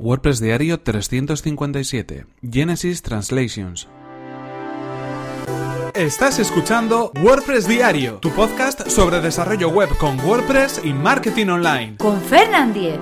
WordPress Diario 357. Genesis Translations. Estás escuchando WordPress Diario, tu podcast sobre desarrollo web con WordPress y marketing online. Con Fernand Diez.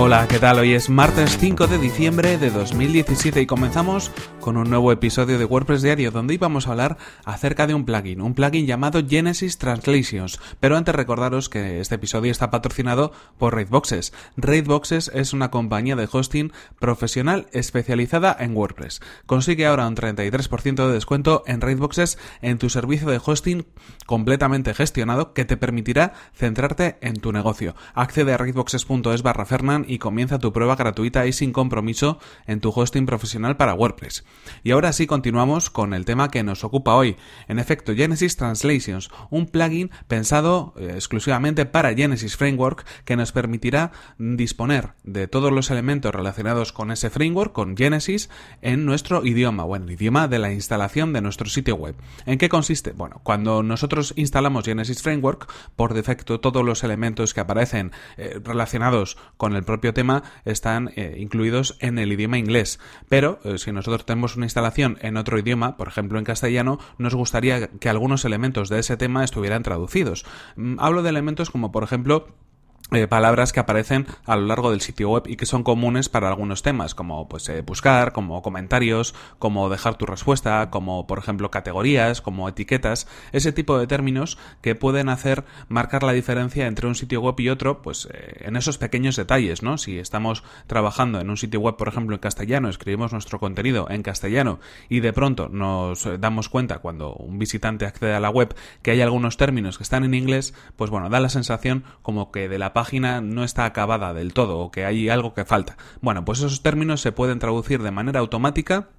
Hola, ¿qué tal? Hoy es martes 5 de diciembre de 2017 y comenzamos con un nuevo episodio de WordPress Diario donde íbamos a hablar acerca de un plugin, un plugin llamado Genesis Translations. Pero antes recordaros que este episodio está patrocinado por Raidboxes. Raidboxes es una compañía de hosting profesional especializada en WordPress. Consigue ahora un 33% de descuento en Raidboxes en tu servicio de hosting completamente gestionado que te permitirá centrarte en tu negocio. Accede a raidboxes.es barra Fernan y comienza tu prueba gratuita y sin compromiso en tu hosting profesional para WordPress. Y ahora sí continuamos con el tema que nos ocupa hoy. En efecto, Genesis Translations, un plugin pensado eh, exclusivamente para Genesis Framework que nos permitirá disponer de todos los elementos relacionados con ese framework, con Genesis, en nuestro idioma, o en el idioma de la instalación de nuestro sitio web. ¿En qué consiste? Bueno, cuando nosotros instalamos Genesis Framework, por defecto todos los elementos que aparecen eh, relacionados con el propio tema están eh, incluidos en el idioma inglés. Pero eh, si nosotros tenemos una instalación en otro idioma, por ejemplo en castellano, nos gustaría que algunos elementos de ese tema estuvieran traducidos. Mm, hablo de elementos como por ejemplo eh, palabras que aparecen a lo largo del sitio web y que son comunes para algunos temas, como pues eh, buscar, como comentarios, como dejar tu respuesta, como por ejemplo categorías, como etiquetas, ese tipo de términos que pueden hacer marcar la diferencia entre un sitio web y otro, pues eh, en esos pequeños detalles, ¿no? Si estamos trabajando en un sitio web, por ejemplo, en castellano, escribimos nuestro contenido en castellano y de pronto nos damos cuenta cuando un visitante accede a la web que hay algunos términos que están en inglés, pues bueno, da la sensación como que de la página no está acabada del todo o que hay algo que falta. Bueno, pues esos términos se pueden traducir de manera automática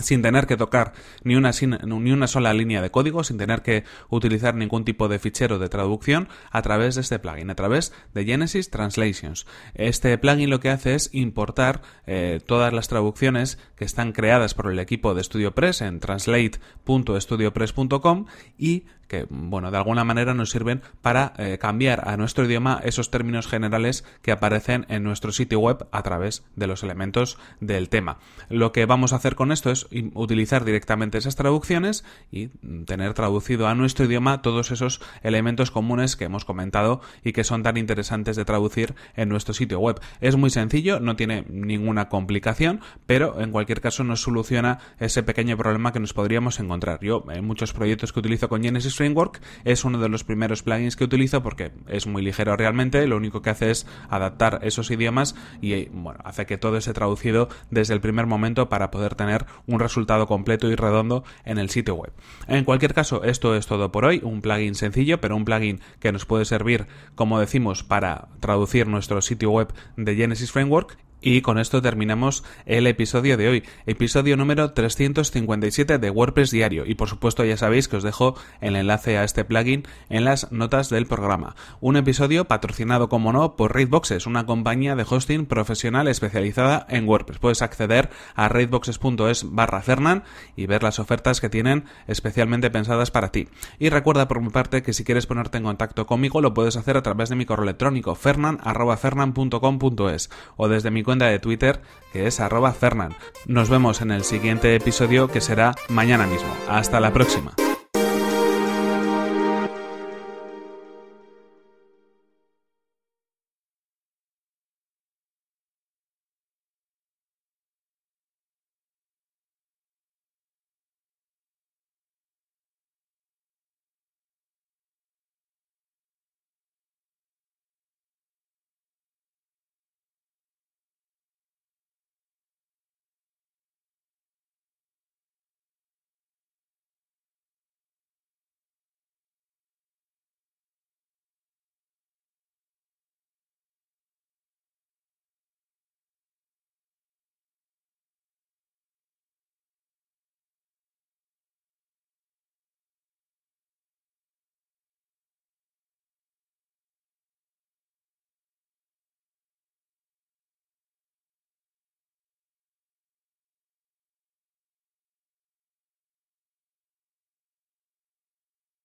sin tener que tocar ni una, ni una sola línea de código, sin tener que utilizar ningún tipo de fichero de traducción a través de este plugin, a través de Genesis Translations. Este plugin lo que hace es importar eh, todas las traducciones que están creadas por el equipo de StudioPress en translate.studiopress.com y que, bueno, de alguna manera nos sirven para eh, cambiar a nuestro idioma esos términos generales que aparecen en nuestro sitio web a través de los elementos del tema. Lo que vamos a hacer con esto es utilizar directamente esas traducciones y tener traducido a nuestro idioma todos esos elementos comunes que hemos comentado y que son tan interesantes de traducir en nuestro sitio web. Es muy sencillo, no tiene ninguna complicación, pero en cualquier caso nos soluciona ese pequeño problema que nos podríamos encontrar. Yo en muchos proyectos que utilizo con Genesis Framework es uno de los primeros plugins que utilizo porque es muy ligero realmente, lo único que hace es adaptar esos idiomas y hace que todo esté traducido desde el primer momento para poder tener un resultado completo y redondo en el sitio web. En cualquier caso, esto es todo por hoy, un plugin sencillo, pero un plugin que nos puede servir, como decimos, para traducir nuestro sitio web de Genesis Framework y con esto terminamos el episodio de hoy, episodio número 357 de WordPress Diario. Y por supuesto ya sabéis que os dejo el enlace a este plugin en las notas del programa. Un episodio patrocinado, como no, por Raidboxes, una compañía de hosting profesional especializada en WordPress. Puedes acceder a raidboxes.es barra Fernan y ver las ofertas que tienen especialmente pensadas para ti. Y recuerda por mi parte que si quieres ponerte en contacto conmigo lo puedes hacer a través de mi correo electrónico fernan.fernan.com.es o desde mi cuenta de Twitter que es arroba Fernan. Nos vemos en el siguiente episodio que será mañana mismo. Hasta la próxima.